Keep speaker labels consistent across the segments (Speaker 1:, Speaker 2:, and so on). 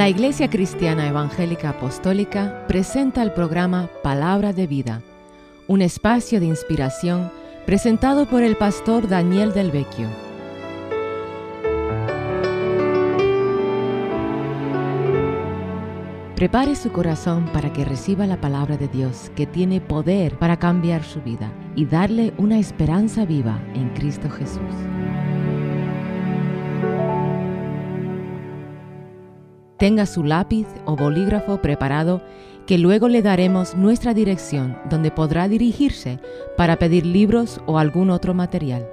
Speaker 1: La Iglesia Cristiana Evangélica Apostólica presenta el programa Palabra de Vida, un espacio de inspiración presentado por el pastor Daniel Del Vecchio. Prepare su corazón para que reciba la palabra de Dios que tiene poder para cambiar su vida y darle una esperanza viva en Cristo Jesús. Tenga su lápiz o bolígrafo preparado que luego le daremos nuestra dirección donde podrá dirigirse para pedir libros o algún otro material.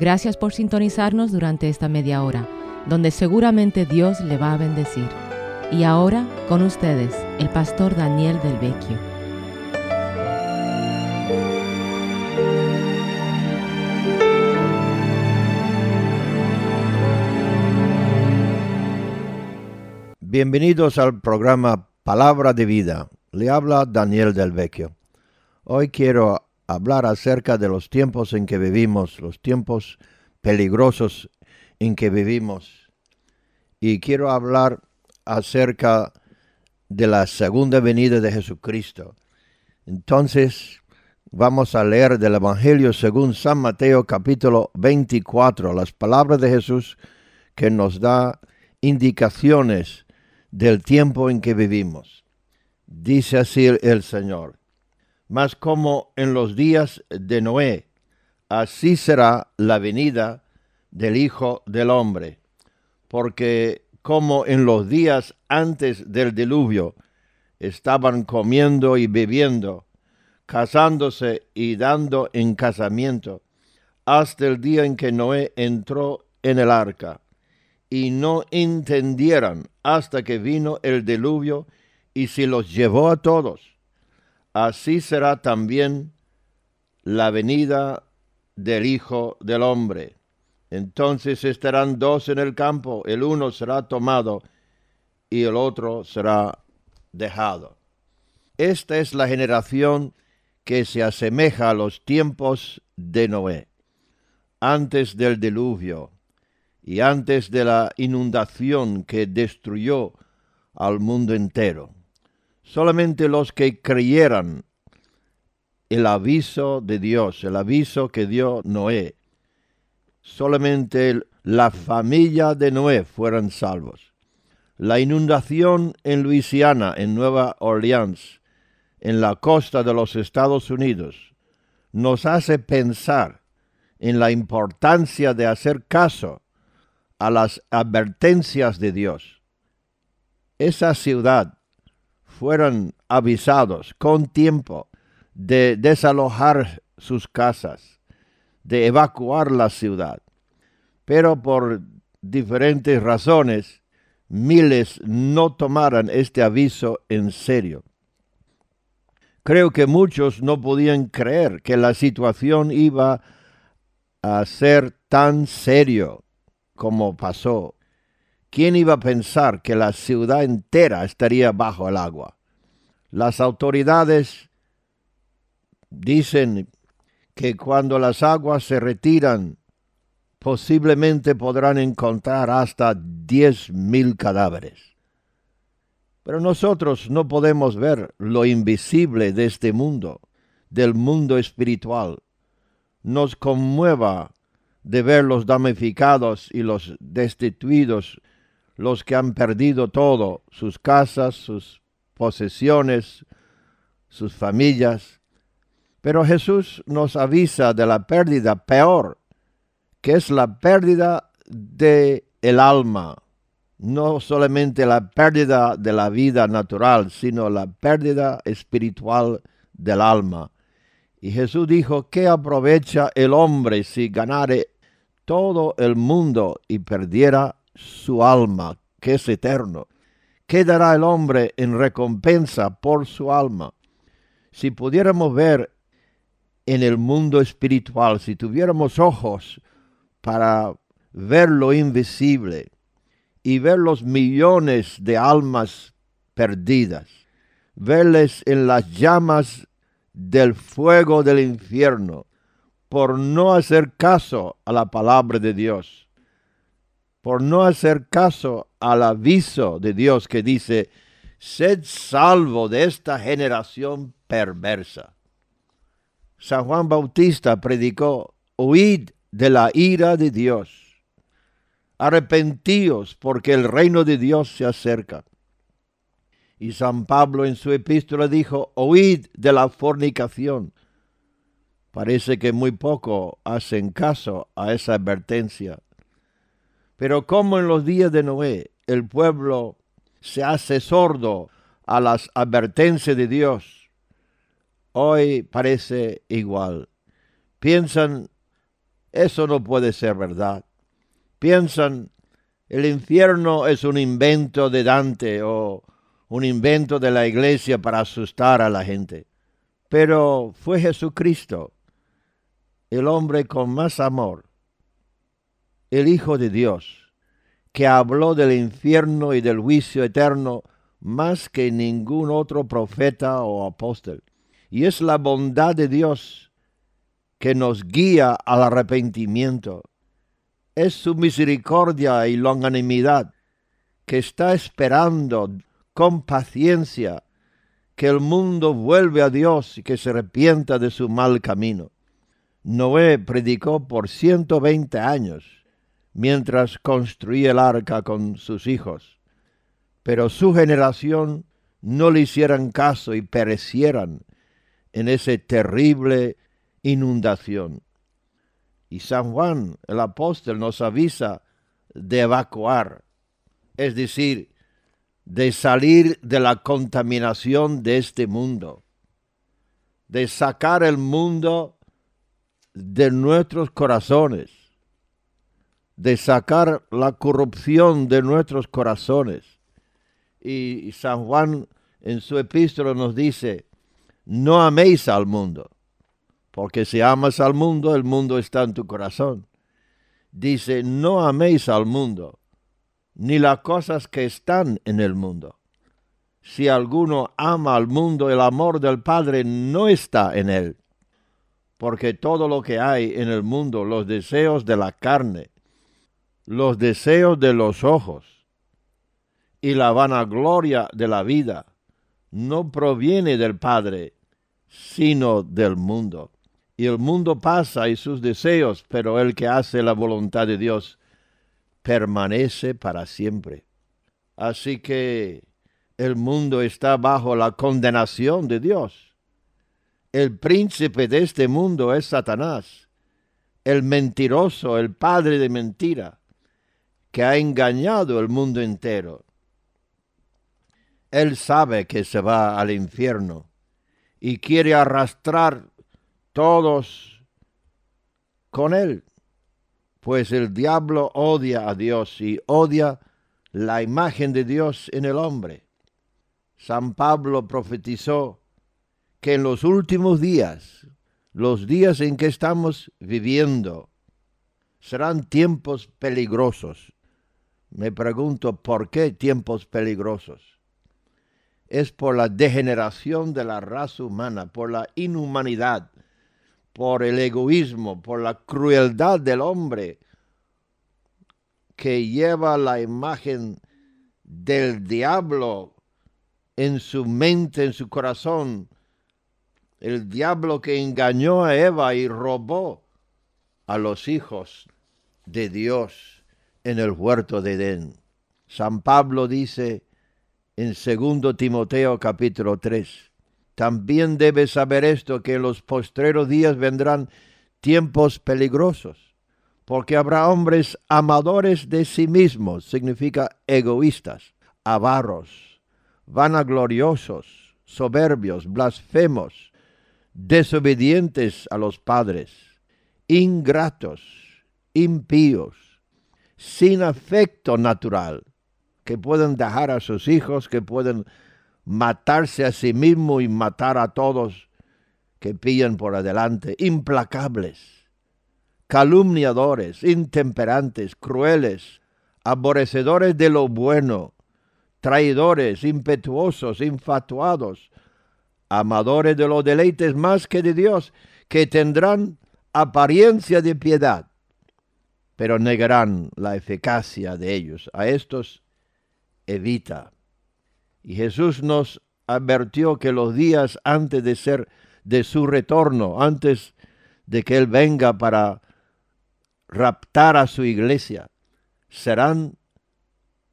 Speaker 1: Gracias por sintonizarnos durante esta media hora, donde seguramente Dios le va a bendecir. Y ahora, con ustedes, el pastor Daniel del Vecchio.
Speaker 2: Bienvenidos al programa Palabra de Vida. Le habla Daniel del Vecchio. Hoy quiero hablar acerca de los tiempos en que vivimos, los tiempos peligrosos en que vivimos. Y quiero hablar acerca de la segunda venida de Jesucristo. Entonces, vamos a leer del Evangelio según San Mateo capítulo 24, las palabras de Jesús que nos da indicaciones del tiempo en que vivimos. Dice así el Señor, mas como en los días de Noé, así será la venida del Hijo del Hombre, porque como en los días antes del diluvio estaban comiendo y bebiendo, casándose y dando en casamiento, hasta el día en que Noé entró en el arca, y no entendieran hasta que vino el diluvio y se los llevó a todos. Así será también la venida del Hijo del Hombre. Entonces estarán dos en el campo, el uno será tomado y el otro será dejado. Esta es la generación que se asemeja a los tiempos de Noé, antes del diluvio y antes de la inundación que destruyó al mundo entero. Solamente los que creyeran el aviso de Dios, el aviso que dio Noé, solamente la familia de Noé fueron salvos. La inundación en Luisiana, en Nueva Orleans, en la costa de los Estados Unidos, nos hace pensar en la importancia de hacer caso a las advertencias de Dios. Esa ciudad fueron avisados con tiempo de desalojar sus casas de evacuar la ciudad. Pero por diferentes razones, miles no tomaran este aviso en serio. Creo que muchos no podían creer que la situación iba a ser tan serio como pasó. ¿Quién iba a pensar que la ciudad entera estaría bajo el agua? Las autoridades dicen que cuando las aguas se retiran, posiblemente podrán encontrar hasta diez mil cadáveres. Pero nosotros no podemos ver lo invisible de este mundo, del mundo espiritual. Nos conmueva de ver los damnificados y los destituidos, los que han perdido todo, sus casas, sus posesiones, sus familias, pero Jesús nos avisa de la pérdida peor, que es la pérdida de el alma, no solamente la pérdida de la vida natural, sino la pérdida espiritual del alma. Y Jesús dijo, ¿qué aprovecha el hombre si ganare todo el mundo y perdiera su alma, que es eterno? ¿Qué dará el hombre en recompensa por su alma? Si pudiéramos ver en el mundo espiritual, si tuviéramos ojos para ver lo invisible y ver los millones de almas perdidas, verles en las llamas del fuego del infierno por no hacer caso a la palabra de Dios. por no hacer caso al aviso de Dios que dice, sed salvo de esta generación perversa. San Juan Bautista predicó, huid de la ira de Dios, arrepentíos porque el reino de Dios se acerca. Y San Pablo en su epístola dijo, huid de la fornicación. Parece que muy poco hacen caso a esa advertencia. Pero como en los días de Noé el pueblo se hace sordo a las advertencias de Dios, hoy parece igual. Piensan, eso no puede ser verdad. Piensan, el infierno es un invento de Dante o un invento de la iglesia para asustar a la gente. Pero fue Jesucristo, el hombre con más amor, el Hijo de Dios, que habló del infierno y del juicio eterno más que ningún otro profeta o apóstol. Y es la bondad de Dios que nos guía al arrepentimiento. Es su misericordia y longanimidad que está esperando con paciencia que el mundo vuelve a Dios y que se arrepienta de su mal camino. Noé predicó por ciento veinte años mientras construía el arca con sus hijos. Pero su generación no le hicieran caso y perecieran en esa terrible inundación. Y San Juan, el apóstol, nos avisa de evacuar, es decir, de salir de la contaminación de este mundo, de sacar el mundo de nuestros corazones de sacar la corrupción de nuestros corazones. Y San Juan en su epístola nos dice, no améis al mundo, porque si amas al mundo, el mundo está en tu corazón. Dice, no améis al mundo, ni las cosas que están en el mundo. Si alguno ama al mundo, el amor del Padre no está en él. Porque todo lo que hay en el mundo, los deseos de la carne, los deseos de los ojos y la vanagloria de la vida no proviene del Padre, sino del mundo. Y el mundo pasa y sus deseos, pero el que hace la voluntad de Dios permanece para siempre. Así que el mundo está bajo la condenación de Dios. El príncipe de este mundo es Satanás, el mentiroso, el padre de mentira que ha engañado el mundo entero. Él sabe que se va al infierno y quiere arrastrar todos con él, pues el diablo odia a Dios y odia la imagen de Dios en el hombre. San Pablo profetizó que en los últimos días, los días en que estamos viviendo, serán tiempos peligrosos me pregunto por qué tiempos peligrosos. Es por la degeneración de la raza humana, por la inhumanidad, por el egoísmo, por la crueldad del hombre que lleva la imagen del diablo en su mente, en su corazón, el diablo que engañó a Eva y robó a los hijos de Dios en el huerto de Edén. San Pablo dice en 2 Timoteo capítulo 3, también debes saber esto, que en los postreros días vendrán tiempos peligrosos, porque habrá hombres amadores de sí mismos, significa egoístas, avaros, vanagloriosos, soberbios, blasfemos, desobedientes a los padres, ingratos, impíos, sin afecto natural, que pueden dejar a sus hijos, que pueden matarse a sí mismos y matar a todos que pillan por adelante, implacables, calumniadores, intemperantes, crueles, aborrecedores de lo bueno, traidores, impetuosos, infatuados, amadores de los deleites más que de Dios, que tendrán apariencia de piedad, pero negarán la eficacia de ellos. A estos evita. Y Jesús nos advirtió que los días antes de ser de su retorno, antes de que Él venga para raptar a su iglesia, serán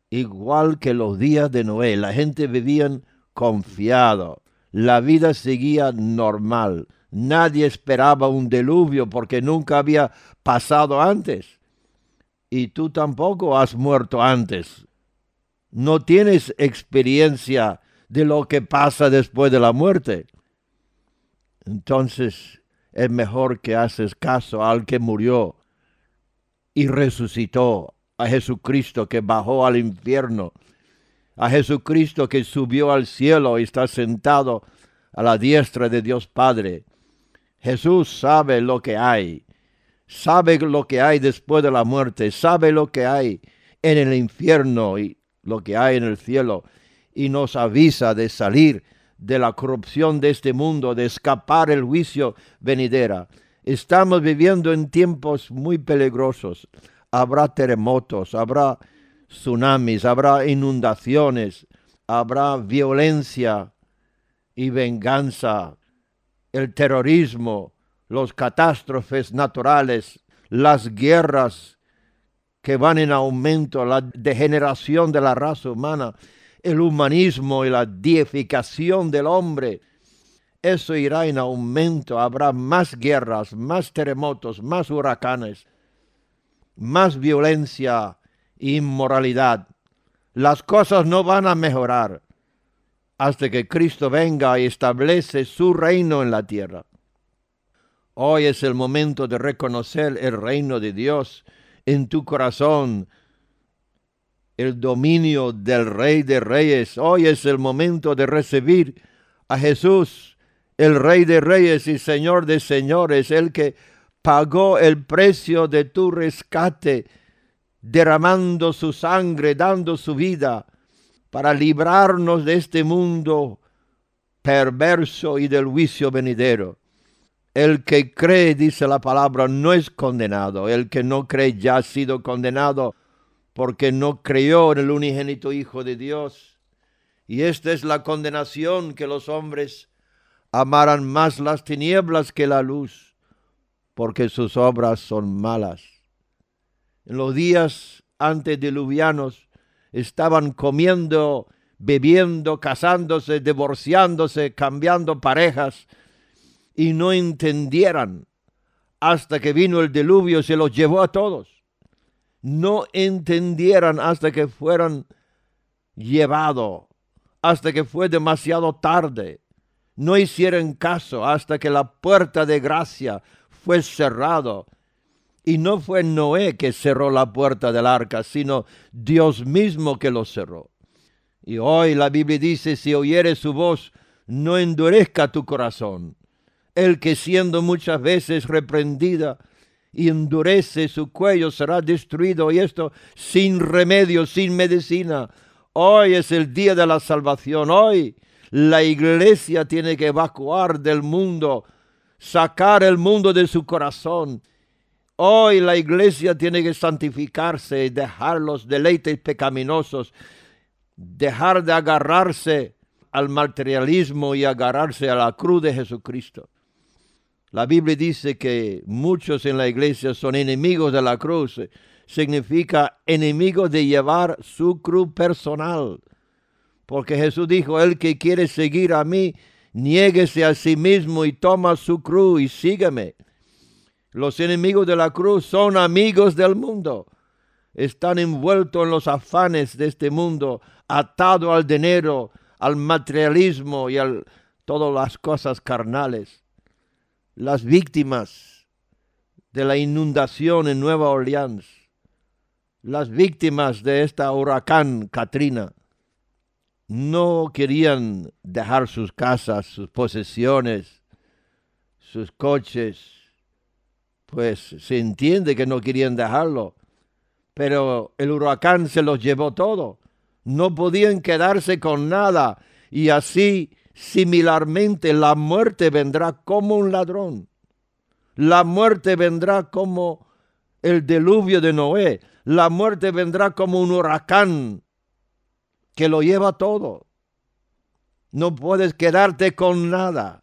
Speaker 2: igual que los días de Noé. La gente vivía confiado, la vida seguía normal. Nadie esperaba un diluvio porque nunca había pasado antes. Y tú tampoco has muerto antes. No tienes experiencia de lo que pasa después de la muerte. Entonces es mejor que haces caso al que murió y resucitó, a Jesucristo que bajó al infierno, a Jesucristo que subió al cielo y está sentado a la diestra de Dios Padre. Jesús sabe lo que hay, sabe lo que hay después de la muerte, sabe lo que hay en el infierno y lo que hay en el cielo y nos avisa de salir de la corrupción de este mundo, de escapar el juicio venidera. Estamos viviendo en tiempos muy peligrosos. Habrá terremotos, habrá tsunamis, habrá inundaciones, habrá violencia y venganza, el terrorismo, los catástrofes naturales, las guerras que van en aumento, la degeneración de la raza humana, el humanismo y la deificación del hombre. Eso irá en aumento, habrá más guerras, más terremotos, más huracanes, más violencia inmoralidad. Las cosas no van a mejorar hasta que Cristo venga y establece su reino en la tierra. Hoy es el momento de reconocer el reino de Dios en tu corazón el dominio del Rey de Reyes. Hoy es el momento de recibir a Jesús, el Rey de Reyes y Señor de Señores, el que pagó el precio de tu rescate, derramando su sangre, dando su vida, para librarnos de este mundo perverso y del juicio venidero. El que cree, dice la palabra, no es condenado. El que no cree ya ha sido condenado porque no creyó en el unigénito Hijo de Dios. Y esta es la condenación que los hombres amaran más las tinieblas que la luz, porque sus obras son malas. En los días antediluvianos estaban comiendo, bebiendo, casándose, divorciándose, cambiando parejas, y no entendieran hasta que vino el diluvio y se los llevó a todos. No entendieran hasta que fueran llevados, hasta que fue demasiado tarde. No hicieron caso hasta que la puerta de gracia fue cerrado. Y no fue Noé que cerró la puerta del arca, sino Dios mismo que lo cerró. Y hoy la Biblia dice, si oyeres su voz, no endurezca tu corazón el que siendo muchas veces reprendida y endurece su cuello será destruido y esto sin remedio, sin medicina. Hoy es el día de la salvación. Hoy la iglesia tiene que evacuar del mundo, sacar el mundo de su corazón. Hoy la iglesia tiene que santificarse y dejar los deleites pecaminosos, dejar de agarrarse al materialismo y agarrarse a la cruz de Jesucristo. La Biblia dice que muchos en la iglesia son enemigos de la cruz. Significa enemigos de llevar su cruz personal. Porque Jesús dijo, el que quiere seguir a mí, niéguese a sí mismo y toma su cruz y sígueme. Los enemigos de la cruz son amigos del mundo. Están envueltos en los afanes de este mundo, atados al dinero, al materialismo y a todas las cosas carnales. Las víctimas de la inundación en Nueva Orleans, las víctimas de esta huracán Katrina, no querían dejar sus casas, sus posesiones, sus coches, pues se entiende que no querían dejarlo, pero el huracán se los llevó todo, no podían quedarse con nada y así Similarmente, la muerte vendrá como un ladrón. La muerte vendrá como el diluvio de Noé. La muerte vendrá como un huracán que lo lleva todo. No puedes quedarte con nada.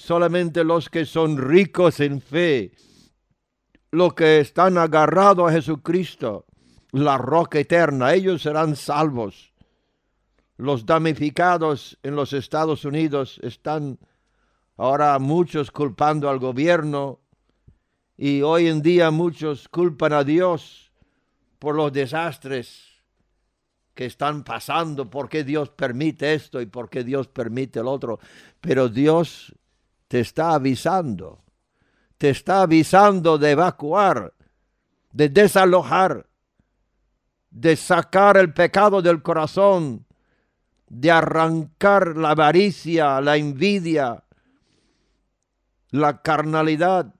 Speaker 2: Solamente los que son ricos en fe, los que están agarrados a Jesucristo, la roca eterna, ellos serán salvos. Los damnificados en los Estados Unidos están ahora muchos culpando al gobierno y hoy en día muchos culpan a Dios por los desastres que están pasando, por qué Dios permite esto y por qué Dios permite el otro. Pero Dios te está avisando, te está avisando de evacuar, de desalojar, de sacar el pecado del corazón, de arrancar la avaricia, la envidia, la carnalidad,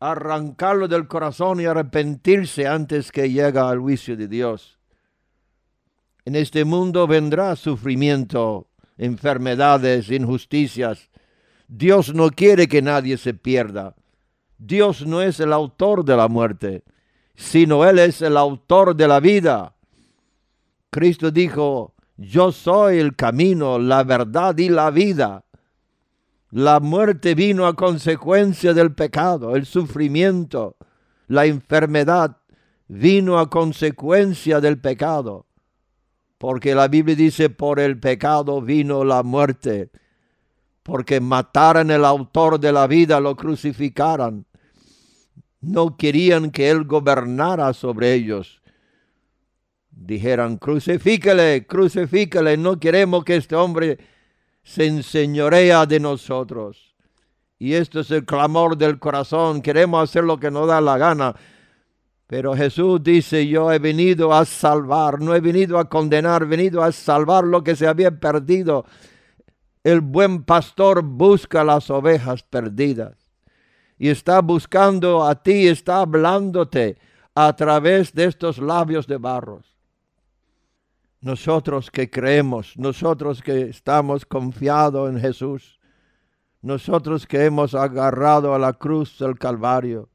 Speaker 2: arrancarlo del corazón y arrepentirse antes que llegue al juicio de Dios. En este mundo vendrá sufrimiento, enfermedades, injusticias. Dios no quiere que nadie se pierda. Dios no es el autor de la muerte, sino Él es el autor de la vida. Cristo dijo, yo soy el camino, la verdad y la vida. La muerte vino a consecuencia del pecado, el sufrimiento, la enfermedad vino a consecuencia del pecado porque la Biblia dice, por el pecado vino la muerte, porque mataran el autor de la vida, lo crucificaran. No querían que él gobernara sobre ellos. Dijeran, crucifíquele, crucifíquele, no queremos que este hombre se enseñorea de nosotros. Y esto es el clamor del corazón, queremos hacer lo que nos da la gana, pero Jesús dice, yo he venido a salvar, no he venido a condenar, he venido a salvar lo que se había perdido. El buen pastor busca las ovejas perdidas y está buscando a ti, está hablándote a través de estos labios de barros. Nosotros que creemos, nosotros que estamos confiados en Jesús, nosotros que hemos agarrado a la cruz del Calvario,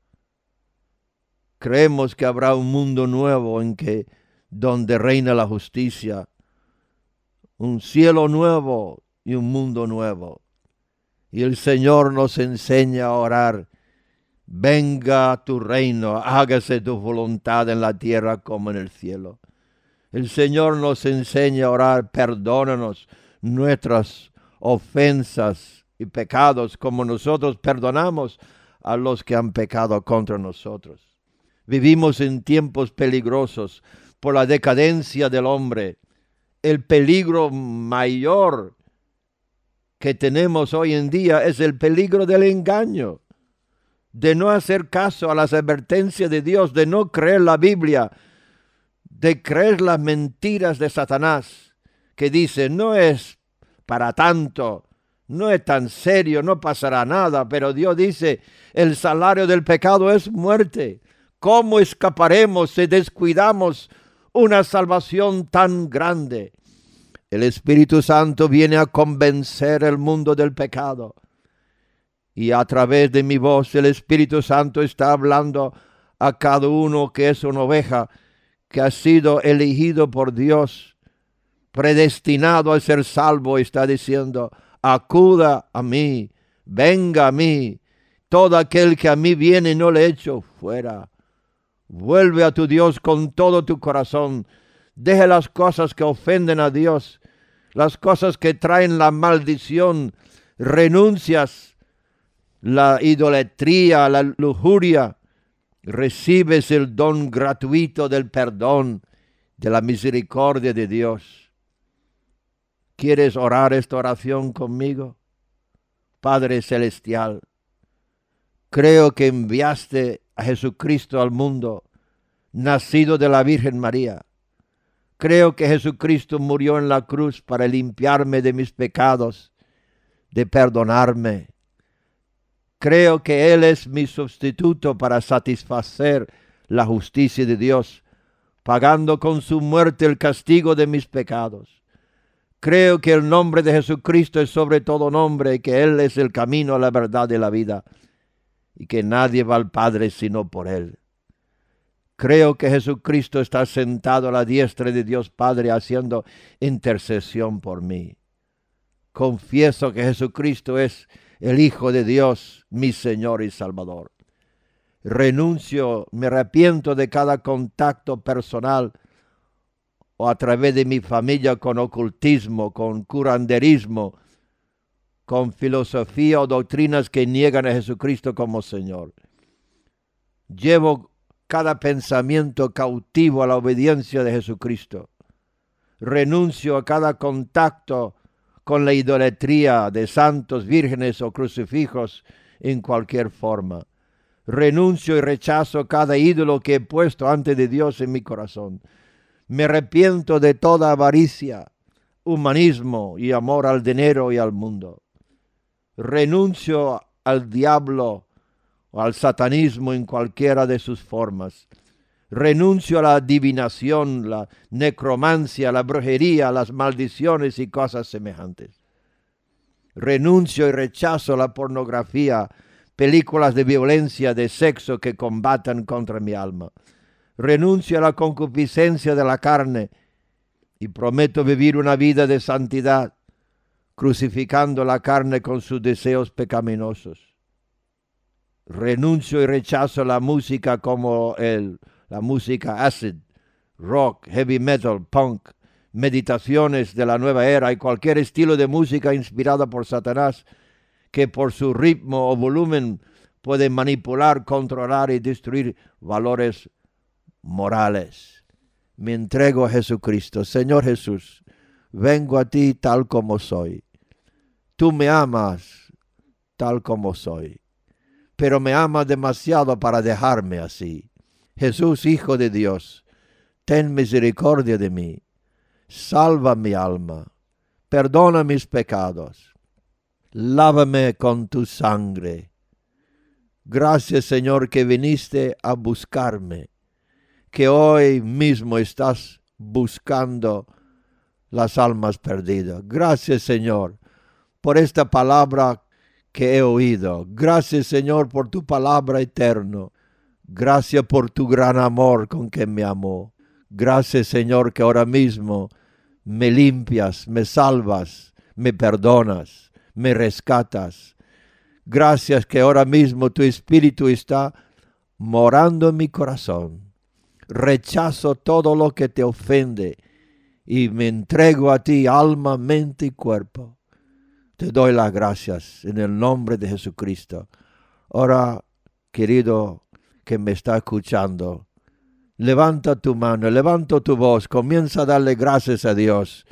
Speaker 2: Creemos que habrá un mundo nuevo en que donde reina la justicia, un cielo nuevo y un mundo nuevo. Y el Señor nos enseña a orar, venga tu reino, hágase tu voluntad en la tierra como en el cielo. El Señor nos enseña a orar, perdónanos nuestras ofensas y pecados como nosotros perdonamos a los que han pecado contra nosotros. Vivimos en tiempos peligrosos por la decadencia del hombre. El peligro mayor que tenemos hoy en día es el peligro del engaño, de no hacer caso a las advertencias de Dios, de no creer la Biblia, de creer las mentiras de Satanás, que dice, no es para tanto, no es tan serio, no pasará nada, pero Dios dice, el salario del pecado es muerte. ¿Cómo escaparemos si descuidamos una salvación tan grande? El Espíritu Santo viene a convencer el mundo del pecado. Y a través de mi voz el Espíritu Santo está hablando a cada uno que es una oveja, que ha sido elegido por Dios, predestinado a ser salvo, está diciendo, acuda a mí, venga a mí, todo aquel que a mí viene no le echo fuera. Vuelve a tu Dios con todo tu corazón. Deje las cosas que ofenden a Dios, las cosas que traen la maldición. Renuncias la idolatría, la lujuria. Recibes el don gratuito del perdón, de la misericordia de Dios. ¿Quieres orar esta oración conmigo? Padre Celestial, creo que enviaste a Jesucristo al mundo, nacido de la Virgen María. Creo que Jesucristo murió en la cruz para limpiarme de mis pecados, de perdonarme. Creo que Él es mi sustituto para satisfacer la justicia de Dios, pagando con su muerte el castigo de mis pecados. Creo que el nombre de Jesucristo es sobre todo nombre que Él es el camino, la verdad y la vida y que nadie va al Padre sino por Él. Creo que Jesucristo está sentado a la diestra de Dios Padre haciendo intercesión por mí. Confieso que Jesucristo es el Hijo de Dios, mi Señor y Salvador. Renuncio, me arrepiento de cada contacto personal o a través de mi familia con ocultismo, con curanderismo, con filosofía o doctrinas que niegan a Jesucristo como Señor. Llevo cada pensamiento cautivo a la obediencia de Jesucristo. Renuncio a cada contacto con la idolatría de santos, vírgenes o crucifijos en cualquier forma. Renuncio y rechazo cada ídolo que he puesto ante de Dios en mi corazón. Me arrepiento de toda avaricia, humanismo y amor al dinero y al mundo. Renuncio al diablo al satanismo en cualquiera de sus formas. Renuncio a la adivinación, la necromancia, la brujería, las maldiciones y cosas semejantes. Renuncio y rechazo la pornografía, películas de violencia, de sexo que combatan contra mi alma renuncio a la concupiscencia de la carne y prometo vivir una vida de santidad, crucificando la carne con sus deseos pecaminosos. Renuncio y rechazo la música como el, la música acid, rock, heavy metal, punk, meditaciones de la nueva era y cualquier estilo de música inspirada por Satanás que por su ritmo o volumen puede manipular, controlar y destruir valores morales. Me entrego a Jesucristo. Señor Jesús, vengo a ti tal como soy. Tú me amas tal como soy, pero me amas demasiado para dejarme así. Jesús, Hijo de Dios, ten misericordia de mí. Salva mi alma. Perdona mis pecados. Lávame con tu sangre. Gracias, Señor, que viniste a buscarme que hoy mismo estás buscando las almas perdidas. Gracias Señor por esta palabra que he oído. Gracias Señor por tu palabra eterno. Gracias por tu gran amor con que me amó. Gracias Señor que ahora mismo me limpias, me salvas, me perdonas, me rescatas. Gracias que ahora mismo tu Espíritu está morando en mi corazón rechazo todo lo que te ofende y me entrego a ti alma, mente y cuerpo. Te doy las gracias en el nombre de Jesucristo. Ahora, querido que me está escuchando, levanta tu mano, levanta tu voz, comienza a darle gracias a Dios.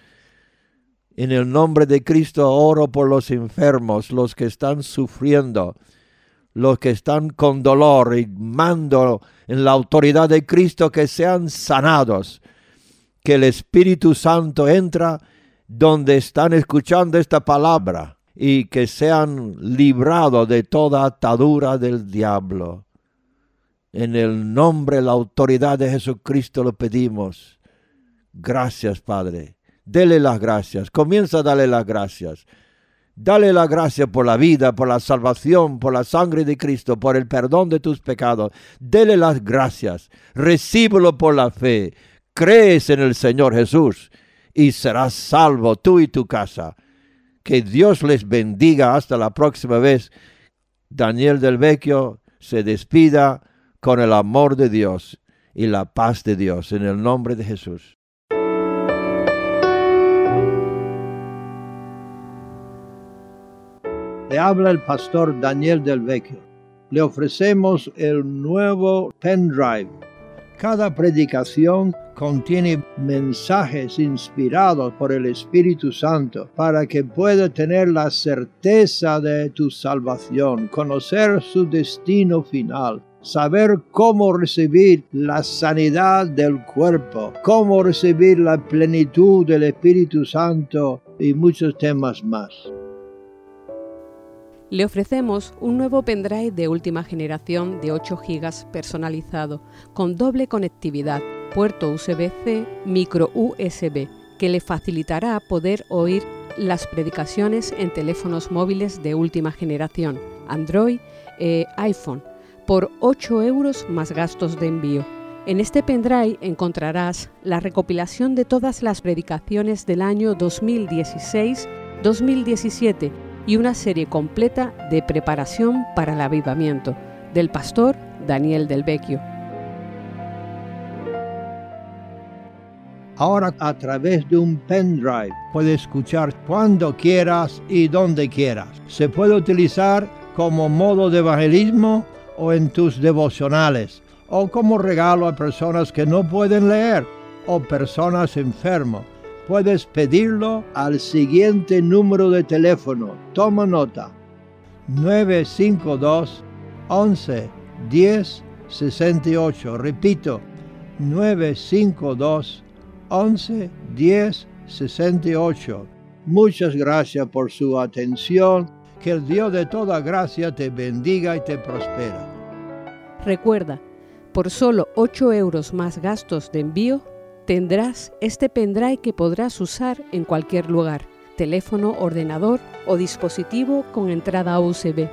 Speaker 2: En el nombre de Cristo oro por los enfermos, los que están sufriendo, los que están con dolor y mando en la autoridad de Cristo que sean sanados, que el Espíritu Santo entra donde están escuchando esta palabra y que sean librados de toda atadura del diablo. En el nombre, la autoridad de Jesucristo lo pedimos. Gracias, Padre. Dele las gracias. Comienza a darle las gracias. Dale la gracia por la vida, por la salvación, por la sangre de Cristo, por el perdón de tus pecados. Dele las gracias. Recíbelo por la fe. Crees en el Señor Jesús y serás salvo tú y tu casa. Que Dios les bendiga hasta la próxima vez. Daniel del Vecchio se despida con el amor de Dios y la paz de Dios en el nombre de Jesús. Le habla el pastor Daniel del Vecchio. Le ofrecemos el nuevo pendrive. Cada predicación contiene mensajes inspirados por el Espíritu Santo para que pueda tener la certeza de tu salvación, conocer su destino final, saber cómo recibir la sanidad del cuerpo, cómo recibir la plenitud del Espíritu Santo y muchos temas más
Speaker 1: le ofrecemos un nuevo pendrive de última generación de 8 GB personalizado, con doble conectividad, puerto USB-C, micro USB, que le facilitará poder oír
Speaker 3: las predicaciones en teléfonos móviles de última generación, Android e iPhone, por 8 euros más gastos de envío. En este pendrive encontrarás la recopilación de todas las predicaciones del año 2016-2017 y una serie completa de preparación para el avivamiento del pastor Daniel Del Vecchio.
Speaker 2: Ahora a través de un pendrive puedes escuchar cuando quieras y donde quieras. Se puede utilizar como modo de evangelismo o en tus devocionales o como regalo a personas que no pueden leer o personas enfermas. Puedes pedirlo al siguiente número de teléfono. Toma nota. 952 11 10 68. Repito, 952 11 10 68. Muchas gracias por su atención. Que el Dios de toda gracia te bendiga y te prospera.
Speaker 3: Recuerda, por solo 8 euros más gastos de envío, tendrás este pendrive que podrás usar en cualquier lugar, teléfono, ordenador o dispositivo con entrada USB.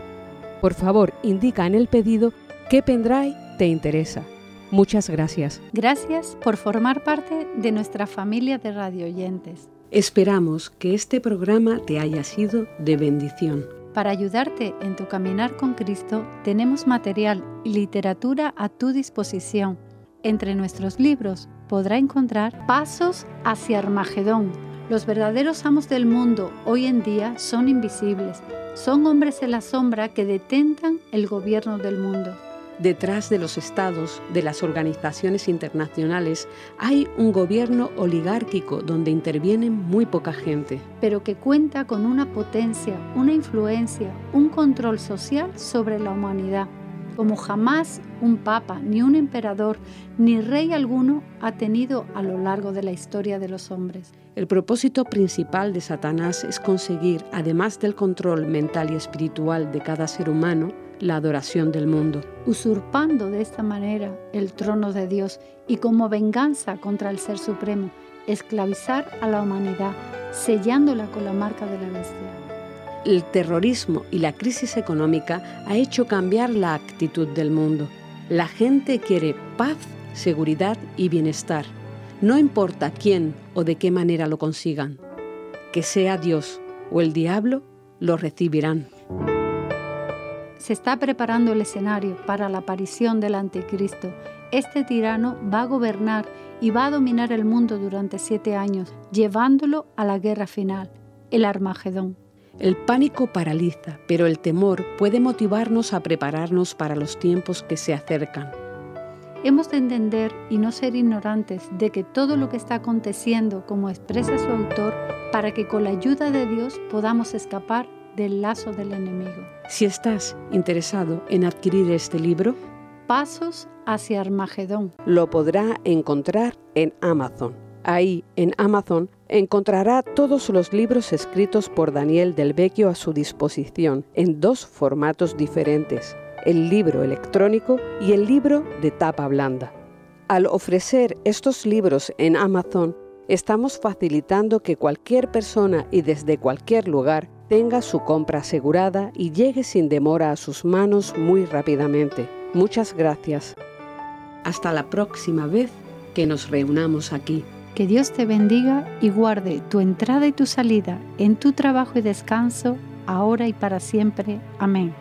Speaker 3: Por favor, indica en el pedido qué pendrive te interesa. Muchas gracias.
Speaker 4: Gracias por formar parte de nuestra familia de radio oyentes.
Speaker 3: Esperamos que este programa te haya sido de bendición.
Speaker 4: Para ayudarte en tu caminar con Cristo, tenemos material y literatura a tu disposición. Entre nuestros libros podrá encontrar Pasos hacia Armagedón. Los verdaderos amos del mundo hoy en día son invisibles. Son hombres en la sombra que detentan el gobierno del mundo
Speaker 3: detrás de los estados, de las organizaciones internacionales, hay un gobierno oligárquico donde interviene muy poca gente.
Speaker 4: Pero que cuenta con una potencia, una influencia, un control social sobre la humanidad, como jamás un papa, ni un emperador, ni rey alguno ha tenido a lo largo de la historia de los hombres.
Speaker 3: El propósito principal de Satanás es conseguir, además del control mental y espiritual de cada ser humano, la adoración del mundo.
Speaker 4: Usurpando de esta manera el trono de Dios y como venganza contra el Ser Supremo, esclavizar a la humanidad, sellándola con la marca de la bestia.
Speaker 3: El terrorismo y la crisis económica ha hecho cambiar la actitud del mundo. La gente quiere paz, seguridad y bienestar. No importa quién o de qué manera lo consigan. Que sea Dios o el diablo, lo recibirán
Speaker 4: se está preparando el escenario para la aparición del anticristo. Este tirano va a gobernar y va a dominar el mundo durante siete años, llevándolo a la guerra final, el Armagedón.
Speaker 3: El pánico paraliza, pero el temor puede motivarnos a prepararnos para los tiempos que se acercan.
Speaker 4: Hemos de entender y no ser ignorantes de que todo lo que está aconteciendo, como expresa su autor, para que con la ayuda de Dios podamos escapar del lazo del enemigo.
Speaker 3: Si estás interesado en adquirir este libro,
Speaker 4: Pasos hacia Armagedón.
Speaker 3: Lo podrá encontrar en Amazon. Ahí, en Amazon, encontrará todos los libros escritos por Daniel del Vecchio a su disposición, en dos formatos diferentes, el libro electrónico y el libro de tapa blanda. Al ofrecer estos libros en Amazon, estamos facilitando que cualquier persona y desde cualquier lugar tenga su compra asegurada y llegue sin demora a sus manos muy rápidamente. Muchas gracias. Hasta la próxima vez que nos reunamos aquí.
Speaker 4: Que Dios te bendiga y guarde tu entrada y tu salida en tu trabajo y descanso, ahora y para siempre. Amén.